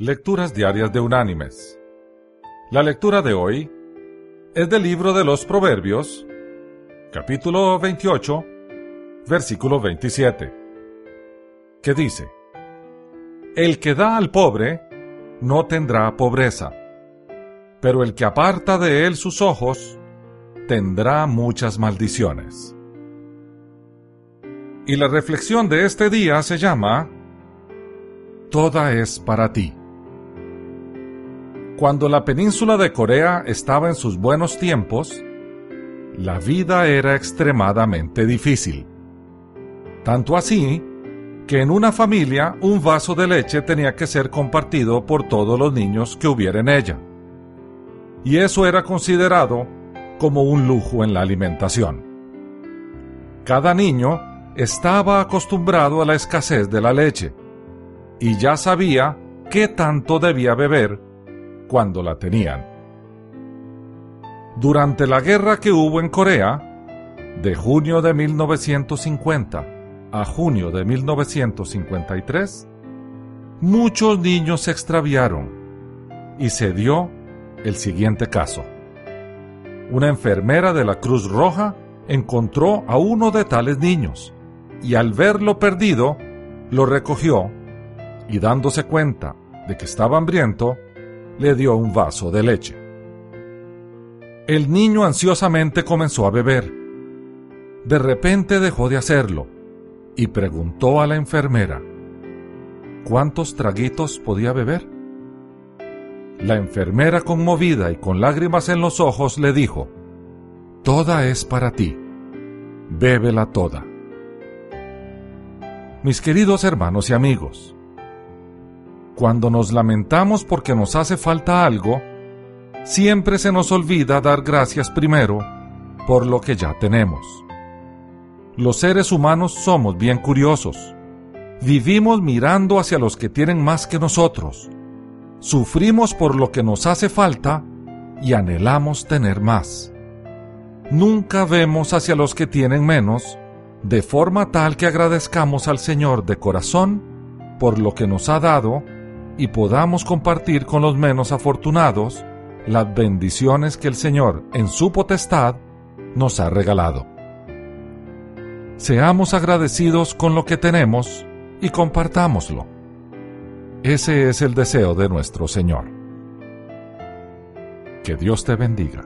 Lecturas Diarias de Unánimes. La lectura de hoy es del libro de los Proverbios, capítulo 28, versículo 27, que dice, El que da al pobre no tendrá pobreza, pero el que aparta de él sus ojos tendrá muchas maldiciones. Y la reflexión de este día se llama Toda es para ti. Cuando la península de Corea estaba en sus buenos tiempos, la vida era extremadamente difícil. Tanto así que en una familia un vaso de leche tenía que ser compartido por todos los niños que hubiera en ella. Y eso era considerado como un lujo en la alimentación. Cada niño estaba acostumbrado a la escasez de la leche y ya sabía qué tanto debía beber cuando la tenían. Durante la guerra que hubo en Corea, de junio de 1950 a junio de 1953, muchos niños se extraviaron y se dio el siguiente caso. Una enfermera de la Cruz Roja encontró a uno de tales niños y al verlo perdido, lo recogió y dándose cuenta de que estaba hambriento, le dio un vaso de leche. El niño ansiosamente comenzó a beber. De repente dejó de hacerlo y preguntó a la enfermera, ¿cuántos traguitos podía beber? La enfermera conmovida y con lágrimas en los ojos le dijo, Toda es para ti, bébela toda. Mis queridos hermanos y amigos, cuando nos lamentamos porque nos hace falta algo, siempre se nos olvida dar gracias primero por lo que ya tenemos. Los seres humanos somos bien curiosos. Vivimos mirando hacia los que tienen más que nosotros. Sufrimos por lo que nos hace falta y anhelamos tener más. Nunca vemos hacia los que tienen menos, de forma tal que agradezcamos al Señor de corazón por lo que nos ha dado y podamos compartir con los menos afortunados las bendiciones que el Señor, en su potestad, nos ha regalado. Seamos agradecidos con lo que tenemos y compartámoslo. Ese es el deseo de nuestro Señor. Que Dios te bendiga.